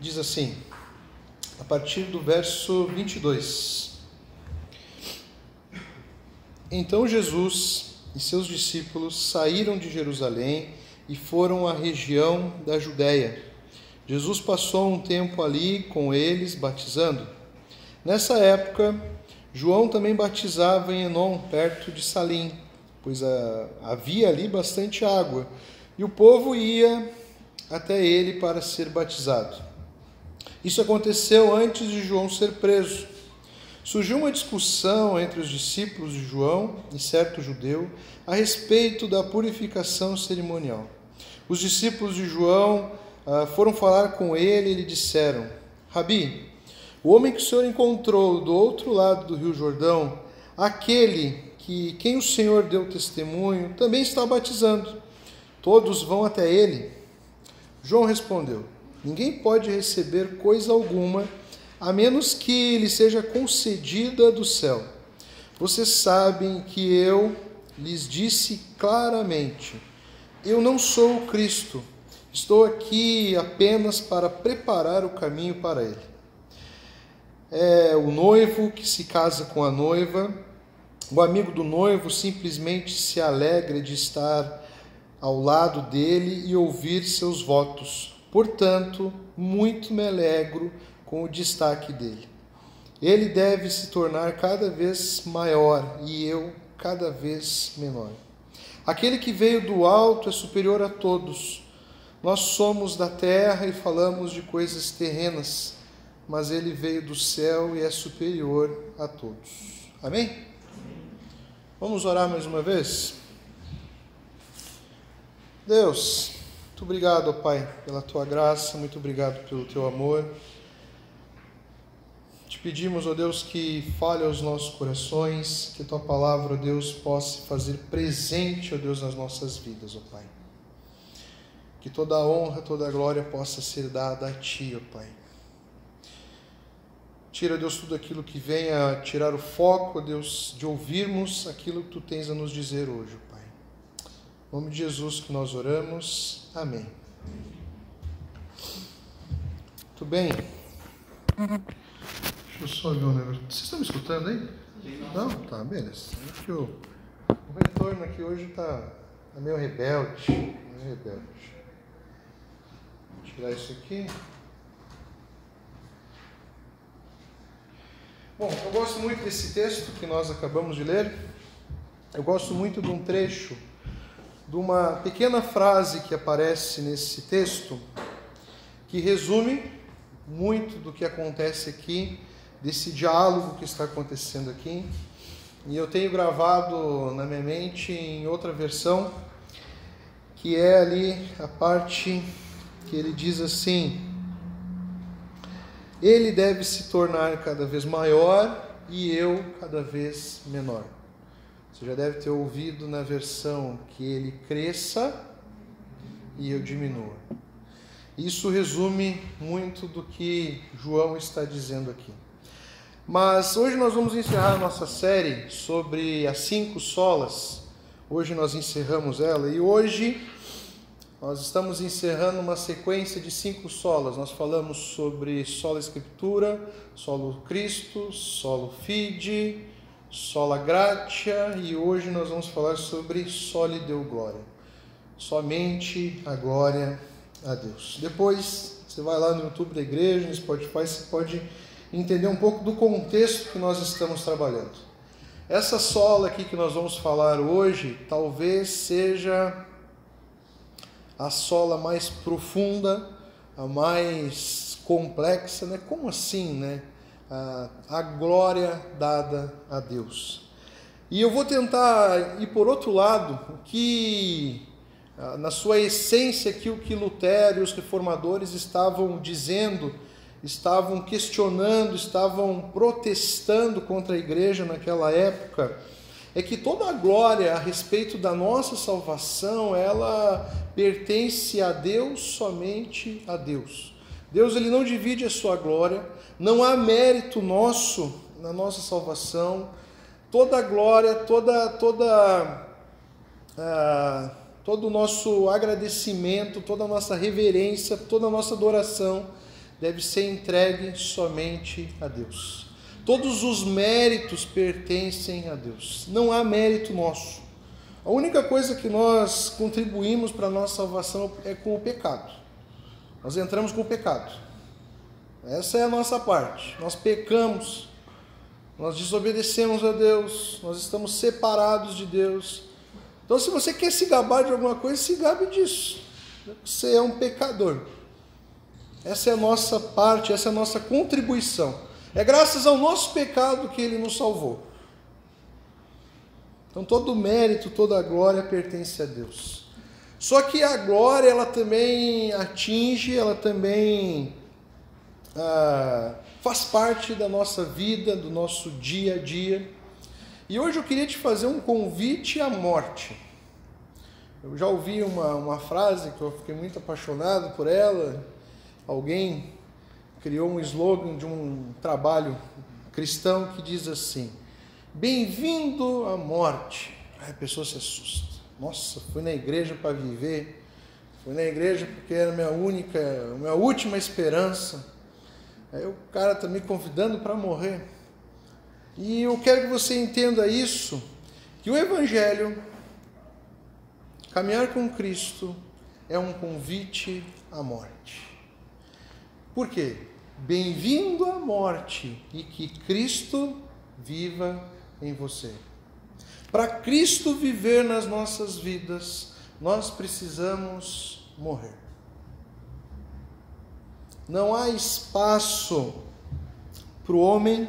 diz assim, a partir do verso 22. Então Jesus e seus discípulos saíram de Jerusalém e foram à região da Judéia. Jesus passou um tempo ali com eles, batizando. Nessa época, João também batizava em Enon, perto de Salim, pois havia ali bastante água, e o povo ia até ele para ser batizado. Isso aconteceu antes de João ser preso. Surgiu uma discussão entre os discípulos de João e certo judeu a respeito da purificação cerimonial. Os discípulos de João ah, foram falar com ele e lhe disseram: Rabi, o homem que o Senhor encontrou do outro lado do Rio Jordão, aquele que quem o Senhor deu testemunho, também está batizando. Todos vão até ele. João respondeu: Ninguém pode receber coisa alguma a menos que lhe seja concedida do céu. Vocês sabem que eu lhes disse claramente: Eu não sou o Cristo, estou aqui apenas para preparar o caminho para ele. É o noivo que se casa com a noiva, o amigo do noivo simplesmente se alegra de estar ao lado dele e ouvir seus votos. Portanto, muito me alegro com o destaque dele. Ele deve se tornar cada vez maior e eu cada vez menor. Aquele que veio do alto é superior a todos. Nós somos da terra e falamos de coisas terrenas, mas ele veio do céu e é superior a todos. Amém? Vamos orar mais uma vez? Deus, muito obrigado, Pai, pela tua graça, muito obrigado pelo teu amor. Te pedimos, ó Deus, que fale aos nossos corações, que tua palavra, ó Deus, possa fazer presente, ó Deus, nas nossas vidas, ó Pai. Que toda a honra, toda a glória possa ser dada a ti, ó Pai. Tira, Deus, tudo aquilo que venha tirar o foco, ó Deus, de ouvirmos aquilo que tu tens a nos dizer hoje, Em nome de Jesus que nós oramos. Amém. Muito bem. Deixa eu só ver um negócio. Vocês estão me escutando aí? Não? Tá, beleza. O, o retorno aqui hoje está tá meio rebelde. Meio rebelde. Vou tirar isso aqui. Bom, eu gosto muito desse texto que nós acabamos de ler. Eu gosto muito de um trecho, de uma pequena frase que aparece nesse texto, que resume muito do que acontece aqui desse diálogo que está acontecendo aqui. E eu tenho gravado na minha mente em outra versão, que é ali a parte que ele diz assim: Ele deve se tornar cada vez maior e eu cada vez menor. Você já deve ter ouvido na versão que ele cresça e eu diminua. Isso resume muito do que João está dizendo aqui. Mas hoje nós vamos encerrar a nossa série sobre as cinco solas. Hoje nós encerramos ela e hoje nós estamos encerrando uma sequência de cinco solas. Nós falamos sobre sola escritura, solo Cristo, solo fide, sola gratia e hoje nós vamos falar sobre soli deu glória. Somente a glória a Deus. Depois você vai lá no YouTube da igreja, no Spotify, você pode entender um pouco do contexto que nós estamos trabalhando. Essa sola aqui que nós vamos falar hoje talvez seja a sola mais profunda, a mais complexa, né? Como assim, né? A, a glória dada a Deus. E eu vou tentar ir por outro lado, que na sua essência que o que Lutero e os reformadores estavam dizendo estavam questionando, estavam protestando contra a igreja naquela época, é que toda a glória a respeito da nossa salvação, ela pertence a Deus, somente a Deus. Deus ele não divide a sua glória, não há mérito nosso na nossa salvação. Toda a glória, toda toda ah, todo o nosso agradecimento, toda a nossa reverência, toda a nossa adoração deve ser entregue somente a Deus. Todos os méritos pertencem a Deus. Não há mérito nosso. A única coisa que nós contribuímos para a nossa salvação é com o pecado. Nós entramos com o pecado. Essa é a nossa parte. Nós pecamos, nós desobedecemos a Deus, nós estamos separados de Deus. Então, se você quer se gabar de alguma coisa, se gabe disso. Você é um pecador. Essa é a nossa parte, essa é a nossa contribuição. É graças ao nosso pecado que ele nos salvou. Então todo o mérito, toda a glória pertence a Deus. Só que a glória ela também atinge, ela também ah, faz parte da nossa vida, do nosso dia a dia. E hoje eu queria te fazer um convite à morte. Eu já ouvi uma, uma frase que eu fiquei muito apaixonado por ela. Alguém criou um slogan de um trabalho cristão que diz assim: Bem-vindo à morte. Aí a pessoa se assusta. Nossa, fui na igreja para viver, fui na igreja porque era minha única, a minha última esperança. Aí o cara está me convidando para morrer. E eu quero que você entenda isso, que o Evangelho, caminhar com Cristo, é um convite à morte. Por quê? Bem-vindo à morte e que Cristo viva em você. Para Cristo viver nas nossas vidas, nós precisamos morrer. Não há espaço para o homem,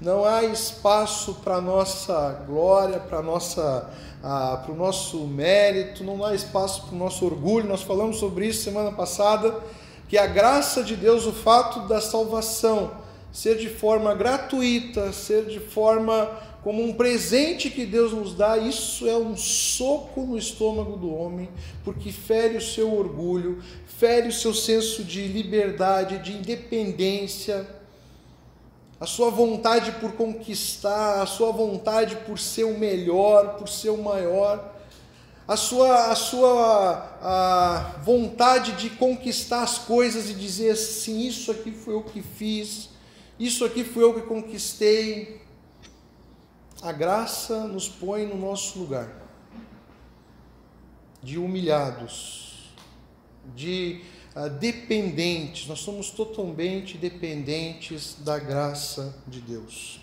não há espaço para a nossa glória, para nossa para o nosso mérito, não há espaço para o nosso orgulho. Nós falamos sobre isso semana passada que a graça de Deus, o fato da salvação ser de forma gratuita, ser de forma como um presente que Deus nos dá, isso é um soco no estômago do homem, porque fere o seu orgulho, fere o seu senso de liberdade, de independência, a sua vontade por conquistar, a sua vontade por ser o melhor, por ser o maior a sua, a sua a vontade de conquistar as coisas e dizer assim: isso aqui foi eu que fiz, isso aqui foi eu que conquistei. A graça nos põe no nosso lugar de humilhados, de uh, dependentes, nós somos totalmente dependentes da graça de Deus.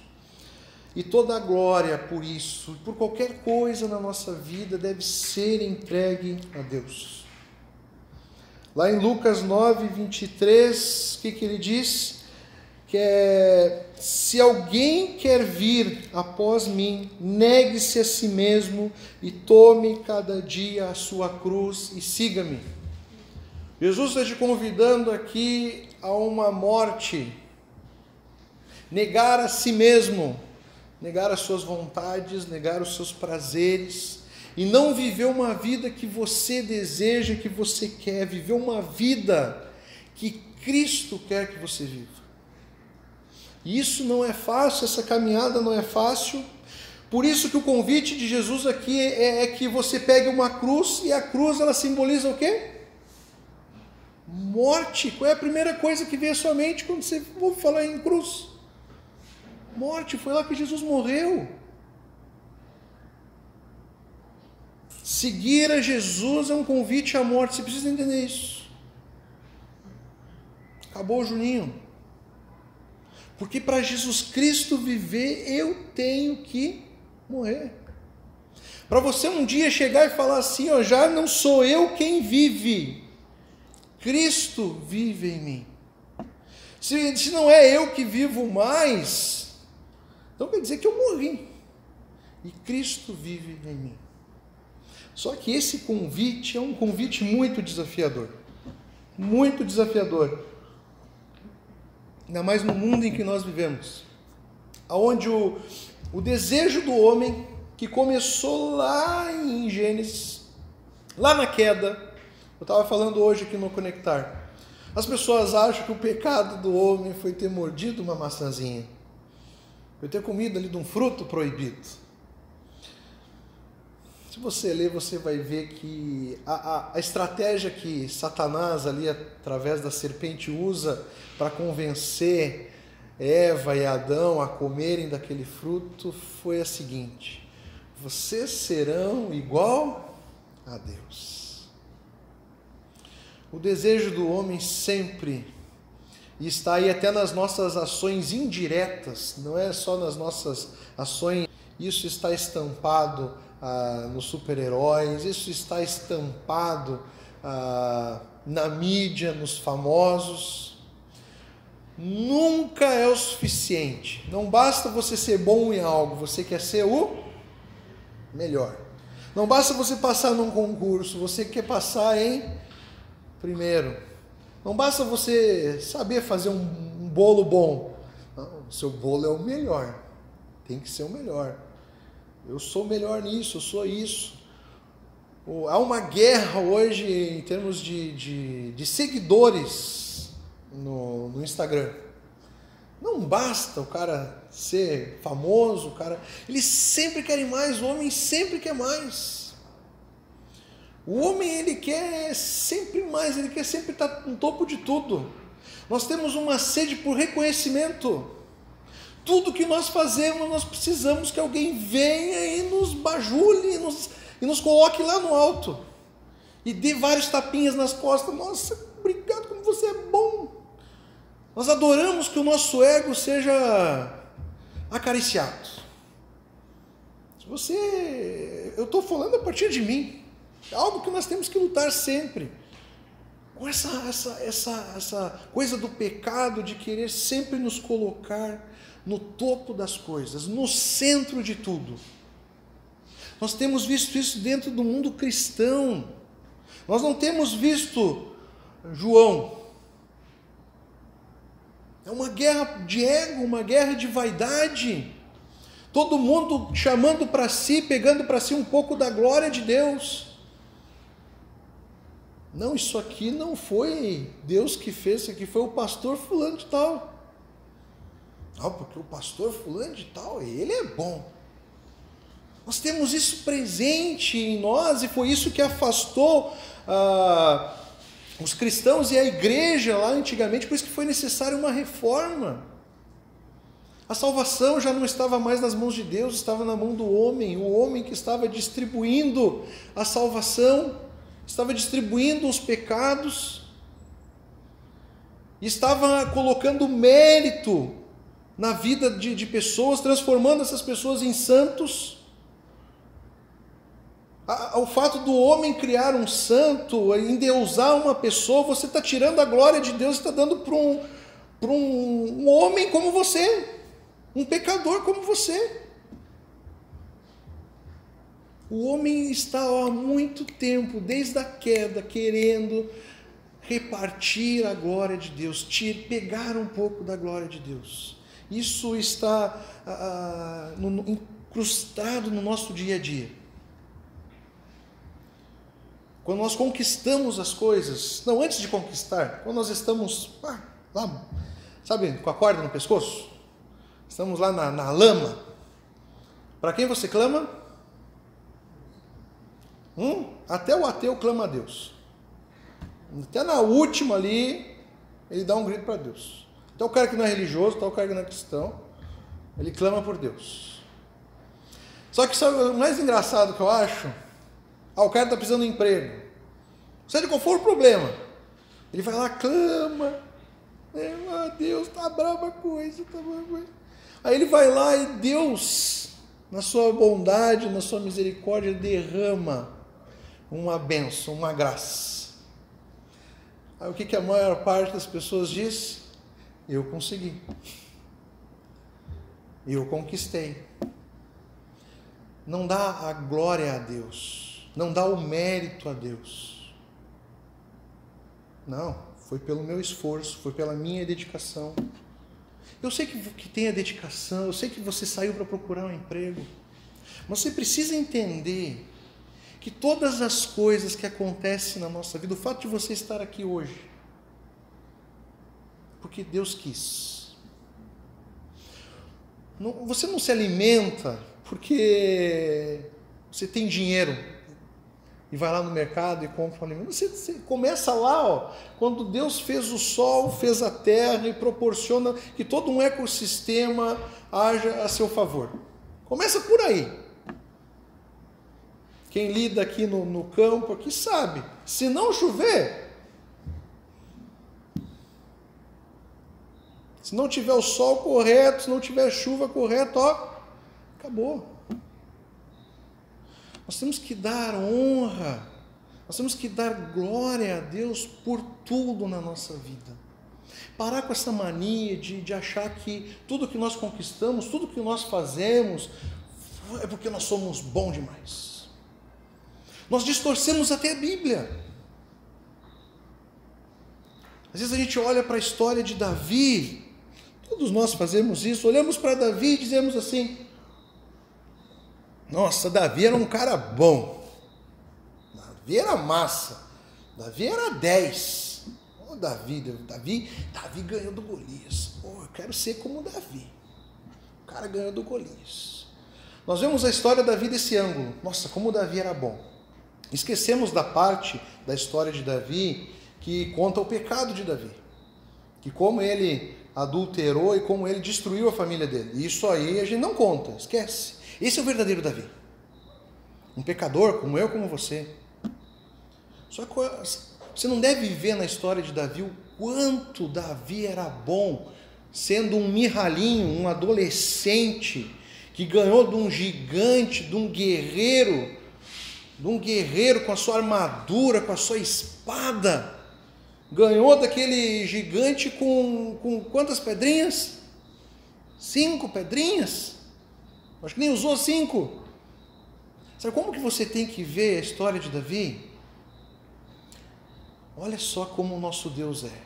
E toda a glória por isso, por qualquer coisa na nossa vida, deve ser entregue a Deus. Lá em Lucas 9, 23, o que, que ele diz? Que é: se alguém quer vir após mim, negue-se a si mesmo e tome cada dia a sua cruz e siga-me. Jesus está te convidando aqui a uma morte, negar a si mesmo negar as suas vontades, negar os seus prazeres e não viver uma vida que você deseja, que você quer, viver uma vida que Cristo quer que você viva. E isso não é fácil, essa caminhada não é fácil. Por isso que o convite de Jesus aqui é, é que você pegue uma cruz e a cruz ela simboliza o quê? Morte. Qual é a primeira coisa que vem à sua mente quando você ouve falar em cruz? Morte, foi lá que Jesus morreu. Seguir a Jesus é um convite à morte, você precisa entender isso. Acabou o Juninho. Porque para Jesus Cristo viver, eu tenho que morrer. Para você um dia chegar e falar assim, ó, já não sou eu quem vive, Cristo vive em mim. Se, se não é eu que vivo mais, então quer dizer que eu morri e Cristo vive em mim. Só que esse convite é um convite muito desafiador. Muito desafiador. Ainda mais no mundo em que nós vivemos. Onde o, o desejo do homem, que começou lá em Gênesis, lá na queda, eu estava falando hoje aqui no Conectar. As pessoas acham que o pecado do homem foi ter mordido uma maçãzinha eu ter comido ali de um fruto proibido. Se você ler, você vai ver que a, a, a estratégia que Satanás ali, através da serpente, usa para convencer Eva e Adão a comerem daquele fruto foi a seguinte: vocês serão igual a Deus. O desejo do homem sempre está aí até nas nossas ações indiretas, não é só nas nossas ações, isso está estampado ah, nos super-heróis, isso está estampado ah, na mídia, nos famosos. Nunca é o suficiente. Não basta você ser bom em algo, você quer ser o melhor. Não basta você passar num concurso, você quer passar em primeiro. Não basta você saber fazer um, um bolo bom. Não, seu bolo é o melhor. Tem que ser o melhor. Eu sou melhor nisso, eu sou isso. Há uma guerra hoje em termos de, de, de seguidores no, no Instagram. Não basta o cara ser famoso, o cara. Eles sempre querem mais, o homem sempre quer mais. O homem ele quer sempre mais, ele quer sempre estar no topo de tudo. Nós temos uma sede por reconhecimento. Tudo que nós fazemos, nós precisamos que alguém venha e nos bajule e nos, e nos coloque lá no alto. E dê vários tapinhas nas costas. Nossa, obrigado, como você é bom. Nós adoramos que o nosso ego seja acariciado. Se você. Eu estou falando a partir de mim. É algo que nós temos que lutar sempre. Com essa, essa, essa, essa coisa do pecado de querer sempre nos colocar no topo das coisas, no centro de tudo. Nós temos visto isso dentro do mundo cristão. Nós não temos visto João. É uma guerra de ego, uma guerra de vaidade. Todo mundo chamando para si, pegando para si um pouco da glória de Deus. Não, isso aqui não foi Deus que fez, isso aqui foi o pastor fulano de tal. Ah, porque o pastor fulano de tal, ele é bom. Nós temos isso presente em nós e foi isso que afastou ah, os cristãos e a igreja lá antigamente, por isso que foi necessária uma reforma. A salvação já não estava mais nas mãos de Deus, estava na mão do homem, o homem que estava distribuindo a salvação, estava distribuindo os pecados, estava colocando mérito na vida de, de pessoas, transformando essas pessoas em santos. O fato do homem criar um santo, endeusar uma pessoa, você está tirando a glória de Deus e está dando para um, um, um homem como você, um pecador como você. O homem está há muito tempo, desde a queda, querendo repartir a glória de Deus, pegar um pouco da glória de Deus. Isso está ah, no, incrustado no nosso dia a dia. Quando nós conquistamos as coisas, não antes de conquistar, quando nós estamos ah, lá, sabe, com a corda no pescoço, estamos lá na, na lama. Para quem você clama? Hum? Até o ateu clama a Deus. Até na última ali, ele dá um grito para Deus. Então o cara que não é religioso, então o cara que não é cristão, ele clama por Deus. Só que sabe o mais engraçado que eu acho? Ah, o cara está precisando de emprego. Seja qual for o problema. Ele vai lá, clama. É, ah, Deus, tá brava coisa, tá brava coisa. Aí ele vai lá e Deus, na sua bondade, na sua misericórdia, derrama uma benção, uma graça. Aí o que, que a maior parte das pessoas diz? Eu consegui. Eu conquistei. Não dá a glória a Deus. Não dá o mérito a Deus. Não, foi pelo meu esforço, foi pela minha dedicação. Eu sei que, que tem a dedicação, eu sei que você saiu para procurar um emprego, mas você precisa entender que todas as coisas que acontecem na nossa vida, o fato de você estar aqui hoje, porque Deus quis. Não, você não se alimenta porque Você tem dinheiro e vai lá no mercado e compra um alimento. Você, você começa lá, ó, quando Deus fez o sol, fez a terra e proporciona que todo um ecossistema haja a seu favor. Começa por aí. Quem lida aqui no, no campo aqui sabe. Se não chover, se não tiver o sol correto, se não tiver chuva correta, ó, acabou. Nós temos que dar honra, nós temos que dar glória a Deus por tudo na nossa vida. Parar com essa mania de, de achar que tudo que nós conquistamos, tudo que nós fazemos, é porque nós somos bons demais. Nós distorcemos até a Bíblia. Às vezes a gente olha para a história de Davi, todos nós fazemos isso, olhamos para Davi e dizemos assim: nossa, Davi era um cara bom. Davi era massa. Davi era 10. Oh, Davi, Davi, Davi ganhou do Golias. Oh, eu quero ser como Davi. O cara ganhou do Golias. Nós vemos a história da Davi desse ângulo. Nossa, como Davi era bom. Esquecemos da parte da história de Davi que conta o pecado de Davi. Que como ele adulterou e como ele destruiu a família dele. Isso aí a gente não conta, esquece. Esse é o verdadeiro Davi. Um pecador como eu, como você. Só que você não deve ver na história de Davi o quanto Davi era bom, sendo um mirralinho, um adolescente, que ganhou de um gigante, de um guerreiro, de um guerreiro com a sua armadura, com a sua espada. Ganhou daquele gigante com, com quantas pedrinhas? Cinco pedrinhas? Acho que nem usou cinco. Sabe como que você tem que ver a história de Davi? Olha só como o nosso Deus é.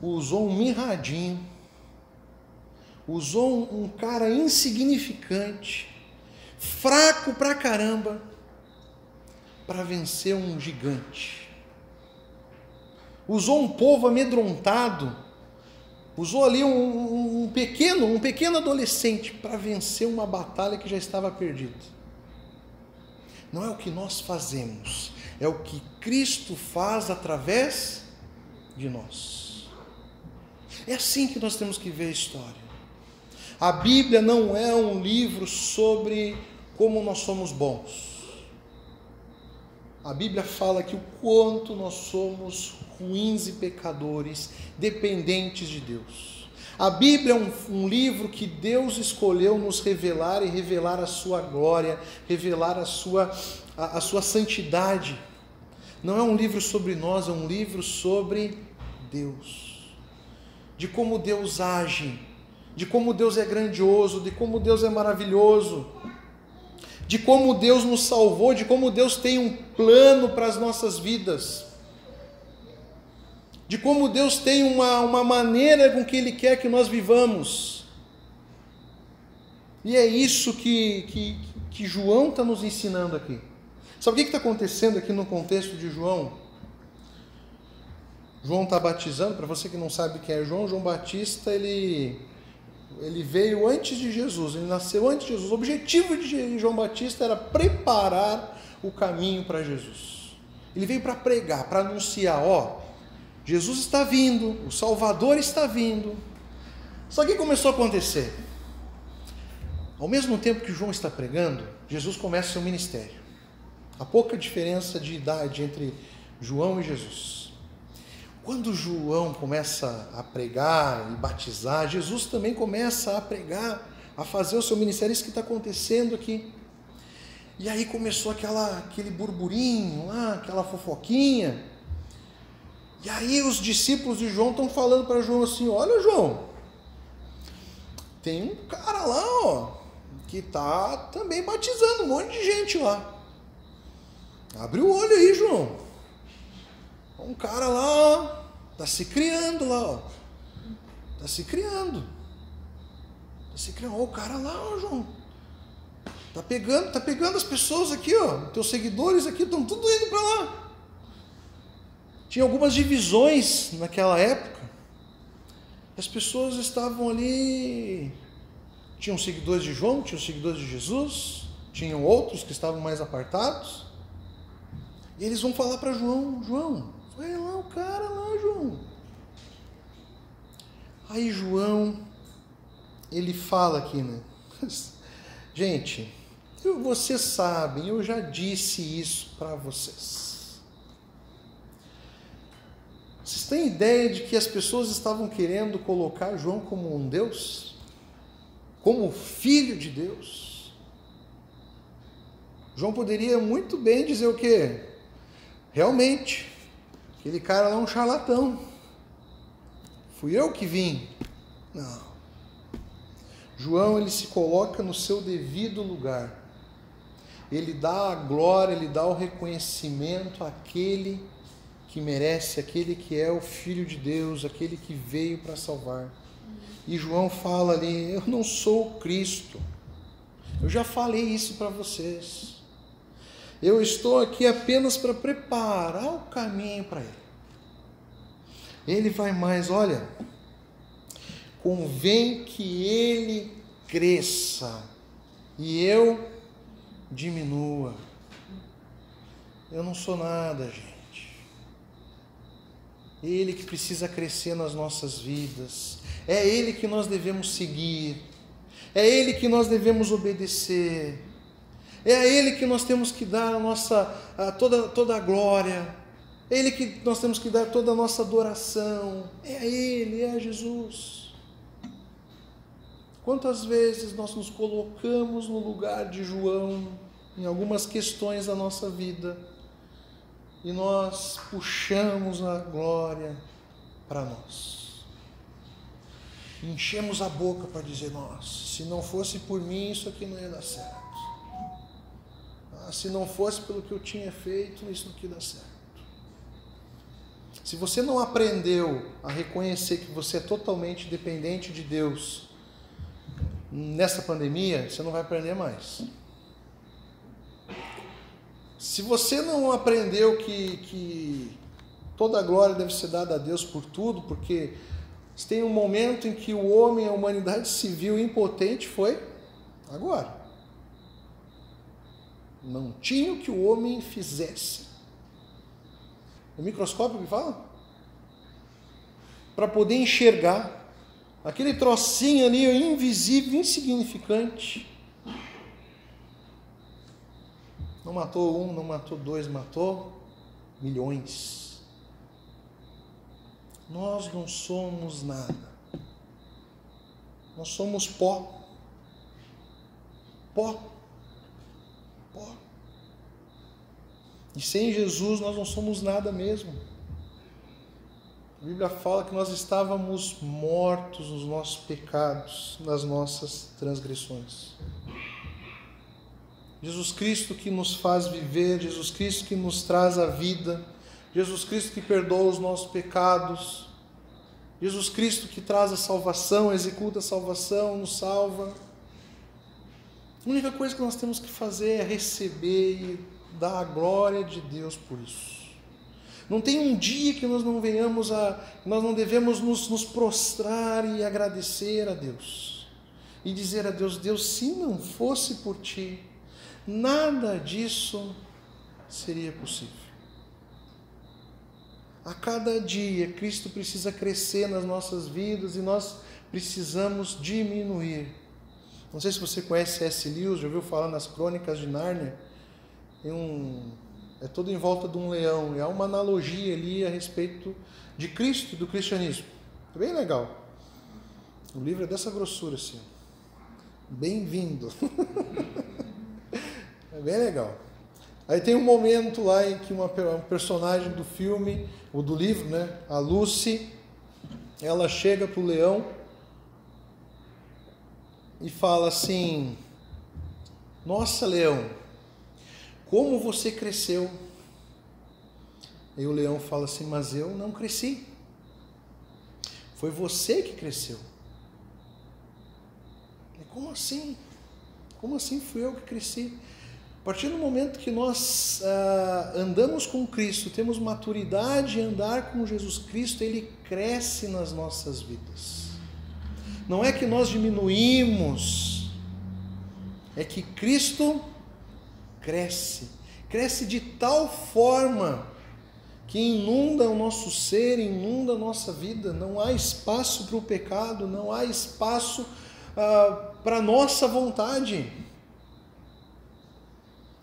Usou um mirradinho, usou um, cara insignificante, fraco pra caramba, para vencer um gigante. Usou um povo amedrontado Usou ali um, um pequeno, um pequeno adolescente para vencer uma batalha que já estava perdida. Não é o que nós fazemos, é o que Cristo faz através de nós. É assim que nós temos que ver a história. A Bíblia não é um livro sobre como nós somos bons. A Bíblia fala que o quanto nós somos ruins e pecadores, dependentes de Deus. A Bíblia é um, um, livro que Deus escolheu nos revelar e revelar a sua glória, revelar a sua, a, a sua santidade. Não é um livro sobre nós, é um livro sobre Deus. De como Deus age, de como Deus é grandioso, de como Deus é maravilhoso de como Deus nos salvou, de como Deus tem um plano para as nossas vidas, de como Deus tem uma, uma maneira com que Ele quer que nós vivamos. E é isso que, que, que João está nos ensinando aqui. Sabe o que está acontecendo aqui no contexto de João? João está batizando, para você que não sabe quem é João, João Batista, ele ele veio antes de Jesus, ele nasceu antes de Jesus. O objetivo de João Batista era preparar o caminho para Jesus. Ele veio para pregar, para anunciar: ó, Jesus está vindo, o Salvador está vindo. Só que começou a acontecer. Ao mesmo tempo que João está pregando, Jesus começa seu ministério. Há pouca diferença de idade entre João e Jesus. Quando João começa a pregar e batizar, Jesus também começa a pregar, a fazer o seu ministério, isso que está acontecendo aqui. E aí começou aquela, aquele burburinho lá, aquela fofoquinha. E aí os discípulos de João estão falando para João assim: Olha, João, tem um cara lá, ó, que está também batizando um monte de gente lá. Abre o olho aí, João. Um cara lá, está se criando lá, ó. Está se criando. Está se criando. Ó, o cara lá, ó, João. Tá pegando, tá pegando as pessoas aqui, ó. Teus seguidores aqui estão tudo indo para lá. Tinha algumas divisões naquela época. As pessoas estavam ali. Tinham seguidores de João, tinham seguidores de Jesus. tinham outros que estavam mais apartados. E eles vão falar para João: João, vai lá o cara lá, João. Aí João, ele fala aqui, né? Gente, eu, vocês sabem, eu já disse isso para vocês. Vocês têm ideia de que as pessoas estavam querendo colocar João como um Deus? Como filho de Deus? João poderia muito bem dizer o quê? Realmente, aquele cara lá é um charlatão. Fui eu que vim. Não. João ele se coloca no seu devido lugar. Ele dá a glória, ele dá o reconhecimento àquele que merece, aquele que é o filho de Deus, aquele que veio para salvar. E João fala ali: Eu não sou o Cristo. Eu já falei isso para vocês. Eu estou aqui apenas para preparar o caminho para ele. Ele vai mais, olha, convém que ele cresça e eu diminua. Eu não sou nada, gente. Ele que precisa crescer nas nossas vidas. É ele que nós devemos seguir. É ele que nós devemos obedecer. É a ele que nós temos que dar a nossa a toda toda a glória. É ele que nós temos que dar toda a nossa adoração. É a ele, é a Jesus. Quantas vezes nós nos colocamos no lugar de João em algumas questões da nossa vida e nós puxamos a glória para nós. Enchemos a boca para dizer: Nossa, se não fosse por mim, isso aqui não ia dar certo. Ah, se não fosse pelo que eu tinha feito, isso aqui dá certo. Se você não aprendeu a reconhecer que você é totalmente dependente de Deus, nessa pandemia, você não vai aprender mais. Se você não aprendeu que, que toda a glória deve ser dada a Deus por tudo, porque tem um momento em que o homem, a humanidade viu impotente, foi agora. Não tinha o que o homem fizesse. O microscópio que fala? Para poder enxergar Aquele trocinho ali, invisível, insignificante. Não matou um, não matou dois, matou milhões. Nós não somos nada. Nós somos pó. Pó. Pó. E sem Jesus nós não somos nada mesmo. A Bíblia fala que nós estávamos mortos nos nossos pecados, nas nossas transgressões. Jesus Cristo que nos faz viver, Jesus Cristo que nos traz a vida, Jesus Cristo que perdoa os nossos pecados, Jesus Cristo que traz a salvação, executa a salvação, nos salva. A única coisa que nós temos que fazer é receber e dar a glória de Deus por isso. Não tem um dia que nós não venhamos a, nós não devemos nos, nos prostrar e agradecer a Deus. E dizer a Deus, Deus, se não fosse por ti, nada disso seria possível. A cada dia, Cristo precisa crescer nas nossas vidas e nós precisamos diminuir. Não sei se você conhece S. Lewis, já ouviu falar nas Crônicas de Nárnia? Um, é todo em volta de um leão. É uma analogia ali a respeito de Cristo e do cristianismo. É bem legal. O livro é dessa grossura assim. Bem-vindo. é bem legal. Aí tem um momento lá em que uma um personagem do filme, ou do livro, né, a Lucy, ela chega para o leão e fala assim: Nossa, leão, como você cresceu? E o leão fala assim: Mas eu não cresci. Foi você que cresceu. E como assim? Como assim fui eu que cresci? A partir do momento que nós ah, andamos com Cristo, temos maturidade em andar com Jesus Cristo, Ele cresce nas nossas vidas. Não é que nós diminuímos, é que Cristo cresce, cresce de tal forma que inunda o nosso ser, inunda a nossa vida. Não há espaço para o pecado, não há espaço ah, para a nossa vontade.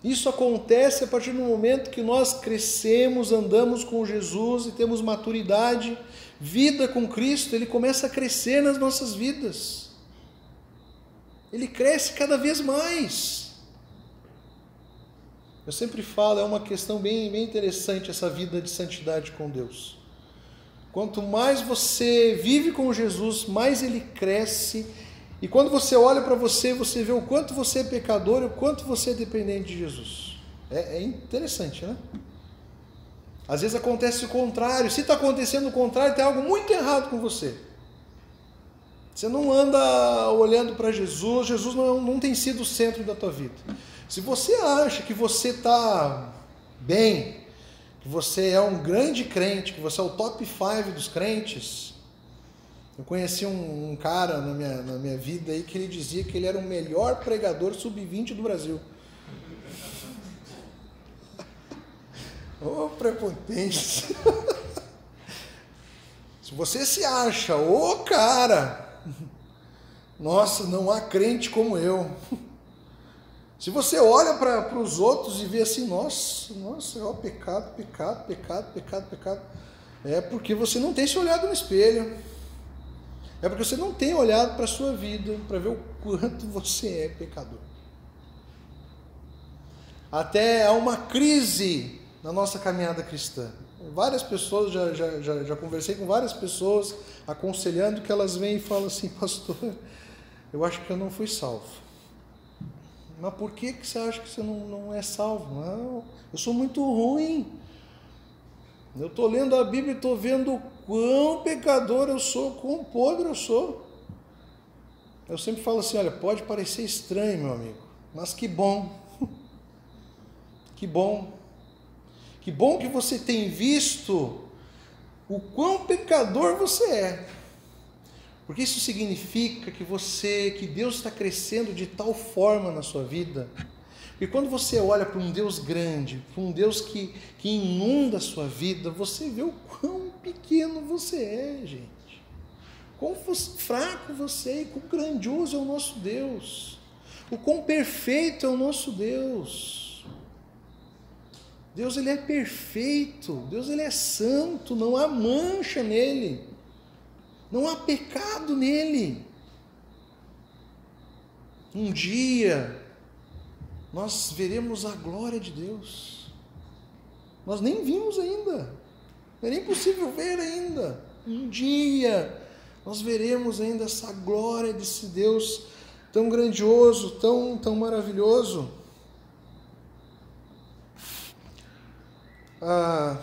Isso acontece a partir do momento que nós crescemos, andamos com Jesus e temos maturidade, vida com Cristo, ele começa a crescer nas nossas vidas. Ele cresce cada vez mais. Eu sempre falo, é uma questão bem, bem interessante essa vida de santidade com Deus. Quanto mais você vive com Jesus, mais ele cresce e quando você olha para você, você vê o quanto você é pecador e o quanto você é dependente de Jesus. É, é interessante, né? Às vezes acontece o contrário. Se está acontecendo o contrário, tem algo muito errado com você. Você não anda olhando para Jesus, Jesus não, não tem sido o centro da tua vida. Se você acha que você está bem, que você é um grande crente, que você é o top 5 dos crentes, eu conheci um, um, cara na minha, na minha vida aí que ele dizia que ele era o melhor pregador sub-20 do Brasil. Ô oh, prepotência! Se você se acha, ô oh, cara, nossa, não há crente como eu. Se você olha para os outros e vê assim, nossa, nossa, ó, pecado, pecado, pecado, pecado, pecado, é porque você não tem se olhado no espelho. É porque você não tem olhado para a sua vida para ver o quanto você é pecador. Até há uma crise na nossa caminhada cristã. Várias pessoas, já, já, já, já conversei com várias pessoas aconselhando que elas vêm e falam assim, pastor, eu acho que eu não fui salvo. Mas por que, que você acha que você não, não é salvo? Não, eu sou muito ruim. Eu estou lendo a Bíblia e estou vendo quão pecador eu sou, quão podre eu sou. Eu sempre falo assim: olha, pode parecer estranho, meu amigo, mas que bom. Que bom. Que bom que você tem visto o quão pecador você é. Porque isso significa que você, que Deus está crescendo de tal forma na sua vida e quando você olha para um Deus grande, para um Deus que, que inunda a sua vida, você vê o quão pequeno você é, gente. Quão fraco você e quão grandioso é o nosso Deus. O quão perfeito é o nosso Deus. Deus ele é perfeito, Deus ele é santo, não há mancha nele. Não há pecado nele. Um dia nós veremos a glória de Deus. Nós nem vimos ainda, não é nem possível ver ainda. Um dia nós veremos ainda essa glória desse Deus tão grandioso, tão, tão maravilhoso. Ah,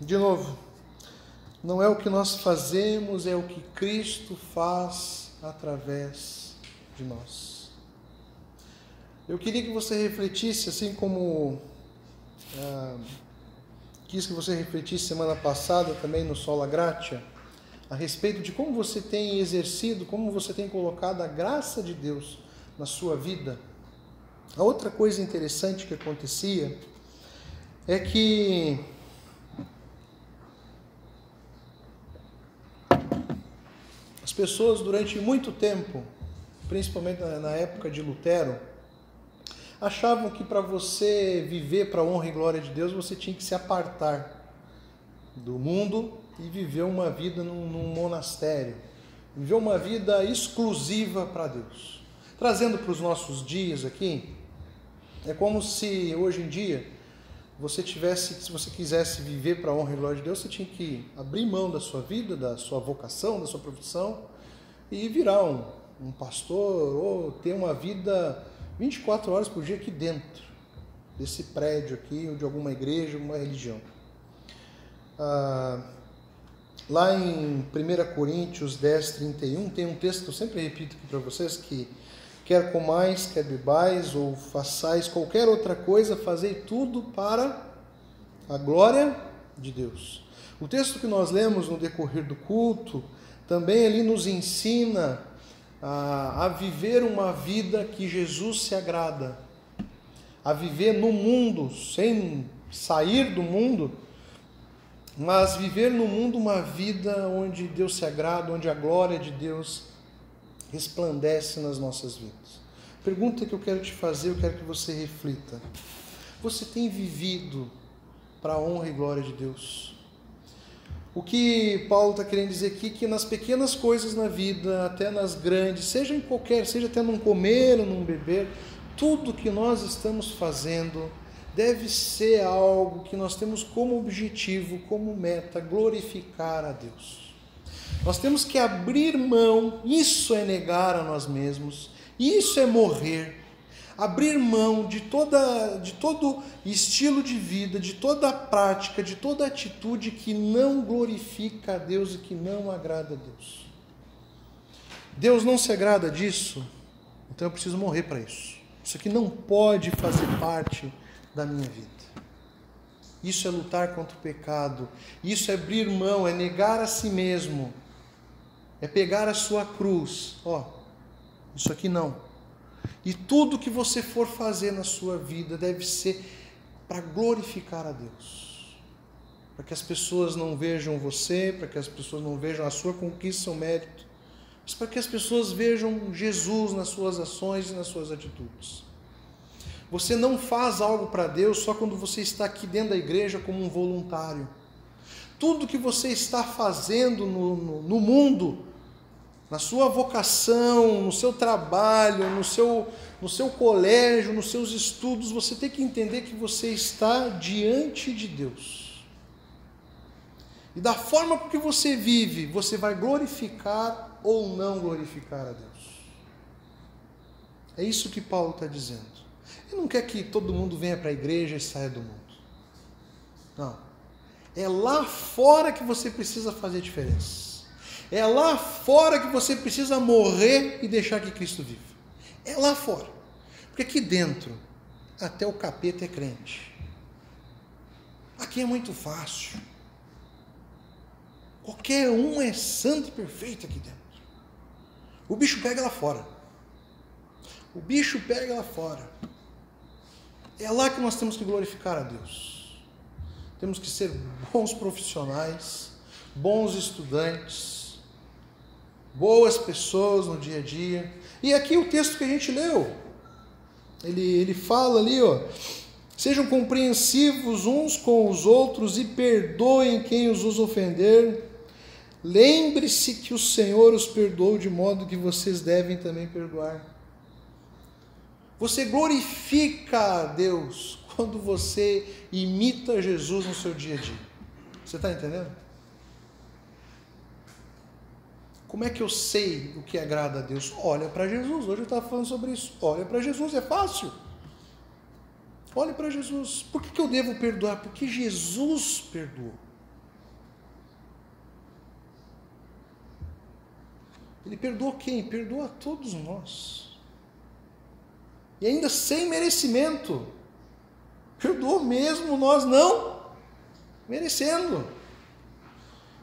de novo, não é o que nós fazemos, é o que Cristo faz através de nós. Eu queria que você refletisse, assim como ah, quis que você refletisse semana passada também no Sola Gratia, a respeito de como você tem exercido, como você tem colocado a graça de Deus na sua vida. A outra coisa interessante que acontecia é que as pessoas durante muito tempo, principalmente na época de Lutero, achavam que para você viver para a honra e glória de Deus, você tinha que se apartar do mundo e viver uma vida num, num monastério, viver uma vida exclusiva para Deus. Trazendo para os nossos dias aqui, é como se hoje em dia você tivesse, se você quisesse viver para a honra e glória de Deus, você tinha que abrir mão da sua vida, da sua vocação, da sua profissão e virar um, um pastor ou ter uma vida 24 horas por dia aqui dentro desse prédio aqui, ou de alguma igreja, alguma religião. Ah, lá em 1 Coríntios 10, 31, tem um texto que eu sempre repito aqui para vocês, que quer comais, quer bebais, ou façais qualquer outra coisa, fazei tudo para a glória de Deus. O texto que nós lemos no decorrer do culto, também ali nos ensina a, a viver uma vida que Jesus se agrada, a viver no mundo sem sair do mundo, mas viver no mundo uma vida onde Deus se agrada, onde a glória de Deus resplandece nas nossas vidas. Pergunta que eu quero te fazer, eu quero que você reflita. Você tem vivido para a honra e glória de Deus? O que Paulo está querendo dizer aqui que nas pequenas coisas na vida, até nas grandes, seja em qualquer, seja até num comer ou num beber, tudo que nós estamos fazendo deve ser algo que nós temos como objetivo, como meta, glorificar a Deus. Nós temos que abrir mão, isso é negar a nós mesmos, isso é morrer. Abrir mão de, toda, de todo estilo de vida, de toda prática, de toda atitude que não glorifica a Deus e que não agrada a Deus. Deus não se agrada disso, então eu preciso morrer para isso. Isso aqui não pode fazer parte da minha vida. Isso é lutar contra o pecado. Isso é abrir mão, é negar a si mesmo. É pegar a sua cruz. Ó, isso aqui não. E tudo que você for fazer na sua vida deve ser para glorificar a Deus. Para que as pessoas não vejam você, para que as pessoas não vejam a sua conquista, seu mérito, mas para que as pessoas vejam Jesus nas suas ações e nas suas atitudes. Você não faz algo para Deus só quando você está aqui dentro da igreja como um voluntário. Tudo que você está fazendo no, no, no mundo, na sua vocação, no seu trabalho, no seu, no seu colégio, nos seus estudos, você tem que entender que você está diante de Deus. E da forma que você vive, você vai glorificar ou não glorificar a Deus. É isso que Paulo está dizendo. Ele não quer que todo mundo venha para a igreja e saia do mundo. Não. É lá fora que você precisa fazer diferença. É lá fora que você precisa morrer e deixar que Cristo viva. É lá fora. Porque aqui dentro, até o capeta é crente. Aqui é muito fácil. Qualquer um é santo e perfeito aqui dentro. O bicho pega lá fora. O bicho pega lá fora. É lá que nós temos que glorificar a Deus. Temos que ser bons profissionais, bons estudantes, boas pessoas no dia a dia. E aqui o texto que a gente leu, ele, ele fala ali, ó, sejam compreensivos uns com os outros e perdoem quem os ofender. Lembre-se que o Senhor os perdoou de modo que vocês devem também perdoar. Você glorifica a Deus quando você imita Jesus no seu dia a dia. Você está entendendo? Como é que eu sei o que agrada a Deus? Olha para Jesus. Hoje eu estava falando sobre isso. Olha para Jesus, é fácil. Olhe para Jesus. Por que, que eu devo perdoar? Porque Jesus perdoou. Ele perdoou quem? Perdoa todos nós e ainda sem merecimento. Perdoou mesmo nós não merecendo.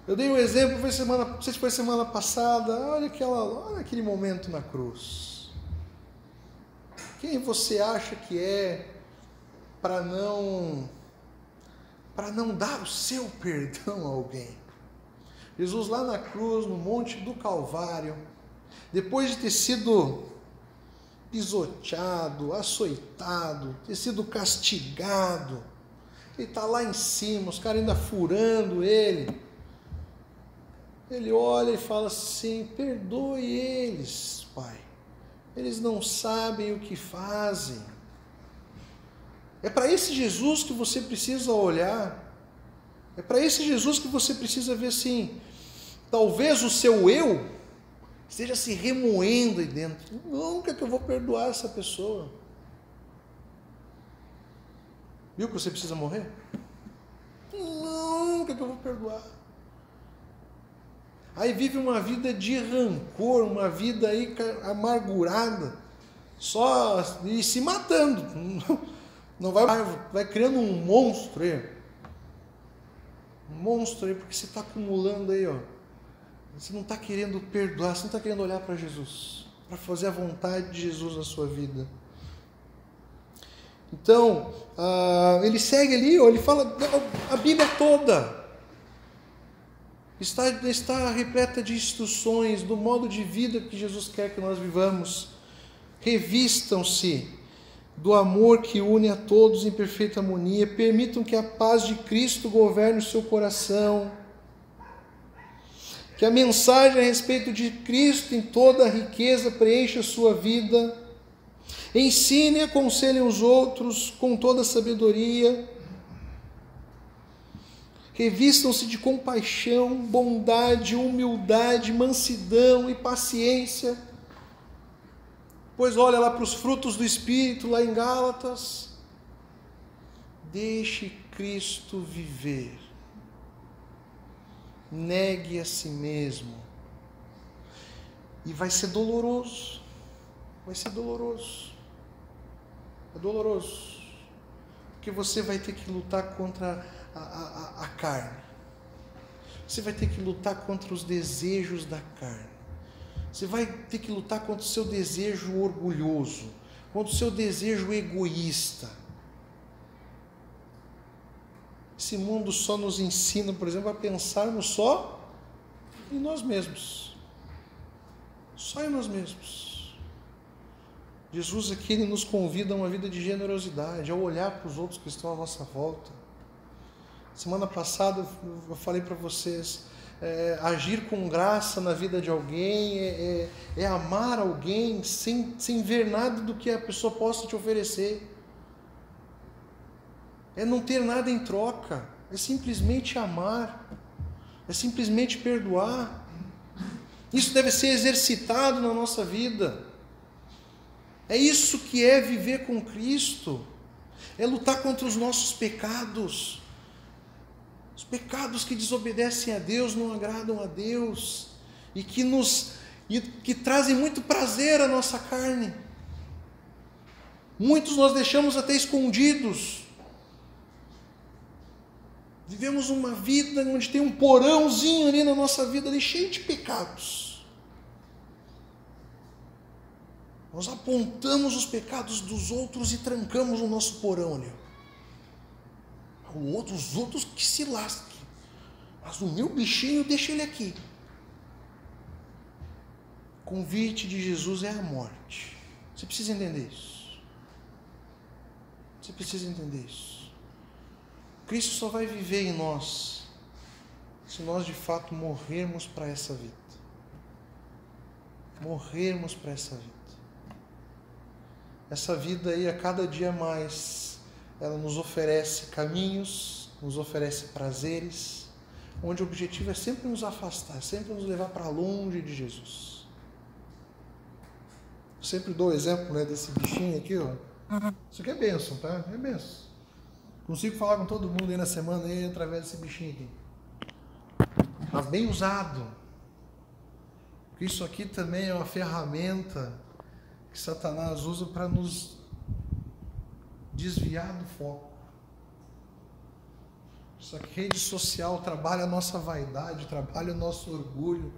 Eu dei um exemplo, foi semana, não sei se foi semana passada, olha, aquela, olha aquele momento na cruz. Quem você acha que é para não para não dar o seu perdão a alguém? Jesus lá na cruz, no monte do Calvário, depois de ter sido pisoteado, açoitado, ter sido castigado. Ele está lá em cima, os caras ainda furando ele. Ele olha e fala assim: perdoe eles, Pai. Eles não sabem o que fazem. É para esse Jesus que você precisa olhar. É para esse Jesus que você precisa ver assim. Talvez o seu eu esteja se remoendo aí dentro. Nunca que eu vou perdoar essa pessoa. Viu que você precisa morrer? Nunca que eu vou perdoar. Aí vive uma vida de rancor, uma vida aí amargurada, só e se matando. Não vai, vai criando um monstro aí. Um monstro aí, porque você está acumulando aí, ó você não está querendo perdoar, você não está querendo olhar para Jesus, para fazer a vontade de Jesus na sua vida. Então, uh, ele segue ali, ele fala a Bíblia toda. Está, está repleta de instruções do modo de vida que Jesus quer que nós vivamos. Revistam-se do amor que une a todos em perfeita harmonia. Permitam que a paz de Cristo governe o seu coração. Que a mensagem a respeito de Cristo em toda a riqueza preencha a sua vida. Ensine e aconselhe os outros com toda a sabedoria Revistam-se de compaixão, bondade, humildade, mansidão e paciência. Pois olha lá para os frutos do Espírito, lá em Gálatas. Deixe Cristo viver. Negue a si mesmo. E vai ser doloroso. Vai ser doloroso. É doloroso. Porque você vai ter que lutar contra a, a, a carne. Você vai ter que lutar contra os desejos da carne. Você vai ter que lutar contra o seu desejo orgulhoso, contra o seu desejo egoísta. Esse mundo só nos ensina, por exemplo, a pensarmos só em nós mesmos. Só em nós mesmos. Jesus aqui ele nos convida a uma vida de generosidade, a olhar para os outros que estão à nossa volta Semana passada eu falei para vocês, é, agir com graça na vida de alguém é, é, é, amar alguém sem, sem ver nada do que a pessoa possa te oferecer. É não ter nada em troca, é simplesmente amar, é simplesmente perdoar. Isso deve ser exercitado na nossa vida. É isso que é viver com Cristo, é lutar contra os nossos pecados os pecados que desobedecem a Deus não agradam a Deus e que nos e que trazem muito prazer à nossa carne. Muitos nós deixamos até escondidos. Vivemos uma vida onde tem um porãozinho ali na nossa vida ali cheio de pecados. Nós apontamos os pecados dos outros e trancamos o nosso porão ali outro, os outros que se lasquem. Mas o meu bichinho, deixa ele aqui. O convite de Jesus é a morte. Você precisa entender isso. Você precisa entender isso. Cristo só vai viver em nós se nós de fato morrermos para essa vida. Morrermos para essa vida. Essa vida aí a cada dia mais ela nos oferece caminhos, nos oferece prazeres, onde o objetivo é sempre nos afastar, sempre nos levar para longe de Jesus. Eu sempre dou o exemplo né, desse bichinho aqui, ó. Isso aqui é bênção, tá? É bênção. Consigo falar com todo mundo aí na semana aí, através desse bichinho aqui. Mas bem usado. Porque isso aqui também é uma ferramenta que Satanás usa para nos desviar do foco. Essa rede social trabalha a nossa vaidade, trabalha o nosso orgulho,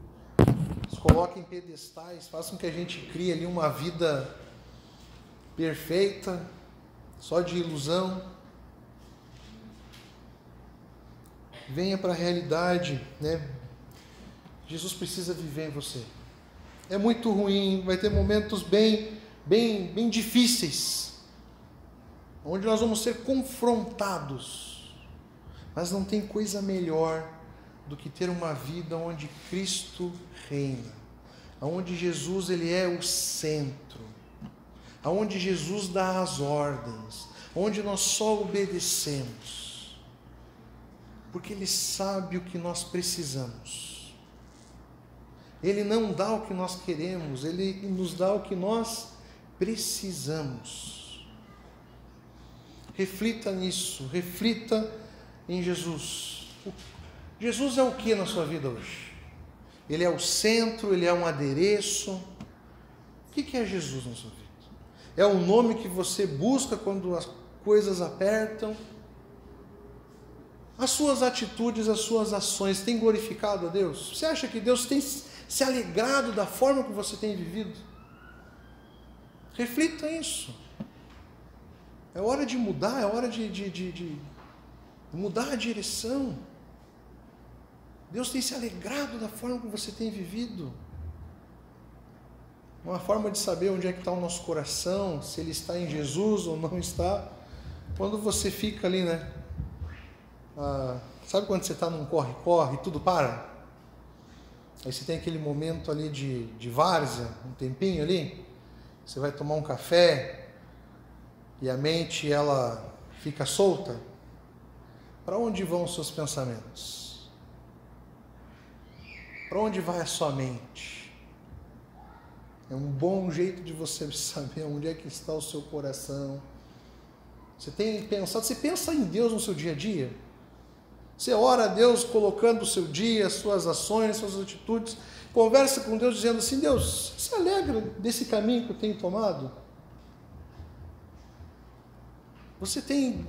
nos coloca em pedestais, faz com que a gente crie ali uma vida perfeita, só de ilusão. Venha para a realidade, né? Jesus precisa viver em você. É muito ruim, vai ter momentos bem, bem, bem difíceis onde nós vamos ser confrontados. Mas não tem coisa melhor do que ter uma vida onde Cristo reina, onde Jesus ele é o centro, onde Jesus dá as ordens, onde nós só obedecemos, porque Ele sabe o que nós precisamos. Ele não dá o que nós queremos, Ele nos dá o que nós precisamos. Reflita nisso, reflita em Jesus. Jesus é o que na sua vida hoje? Ele é o centro, ele é um adereço. O que é Jesus na sua vida? É o nome que você busca quando as coisas apertam? As suas atitudes, as suas ações têm glorificado a Deus? Você acha que Deus tem se alegrado da forma que você tem vivido? Reflita isso. É hora de mudar, é hora de, de, de, de mudar a direção. Deus tem se alegrado da forma que você tem vivido. Uma forma de saber onde é que está o nosso coração, se ele está em Jesus ou não está. Quando você fica ali, né? Ah, sabe quando você está num corre-corre e tudo para? Aí você tem aquele momento ali de, de várzea, um tempinho ali. Você vai tomar um café e a mente ela fica solta. Para onde vão os seus pensamentos? Para onde vai a sua mente? É um bom jeito de você saber onde é que está o seu coração. Você tem pensado, você pensa em Deus no seu dia a dia? Você ora a Deus colocando o seu dia, suas ações, suas atitudes, conversa com Deus dizendo assim: Deus, se alegra desse caminho que eu tenho tomado? Você tem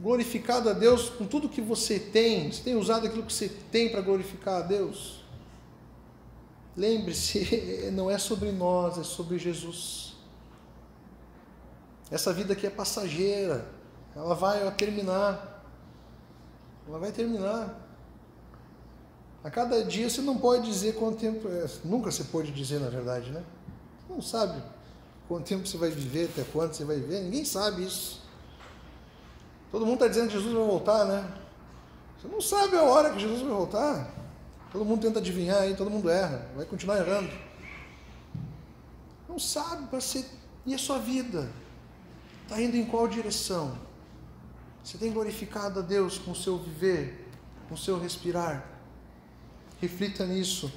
glorificado a Deus com tudo que você tem? Você tem usado aquilo que você tem para glorificar a Deus? Lembre-se, não é sobre nós, é sobre Jesus. Essa vida aqui é passageira, ela vai terminar. Ela vai terminar. A cada dia você não pode dizer quanto tempo é. Nunca você pode dizer, na verdade, né? Você não sabe quanto tempo você vai viver, até quanto você vai viver, ninguém sabe isso. Todo mundo está dizendo que Jesus vai voltar, né? Você não sabe a hora que Jesus vai voltar. Todo mundo tenta adivinhar aí, todo mundo erra, vai continuar errando. Não sabe para ser. E a sua vida? Está indo em qual direção? Você tem glorificado a Deus com o seu viver, com o seu respirar? Reflita nisso.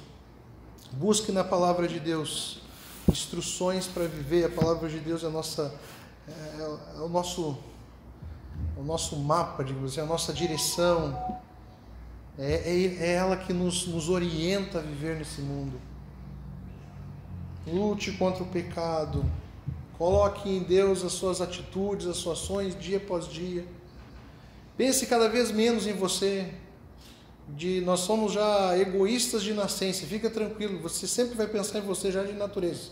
Busque na palavra de Deus instruções para viver. A palavra de Deus é, nossa, é, é o nosso, o nosso mapa, digamos assim, a nossa direção é, é, é ela que nos, nos orienta a viver nesse mundo. Lute contra o pecado. Coloque em Deus as suas atitudes, as suas ações dia após dia. Pense cada vez menos em você. De nós somos já egoístas de nascença. Fica tranquilo, você sempre vai pensar em você já de natureza.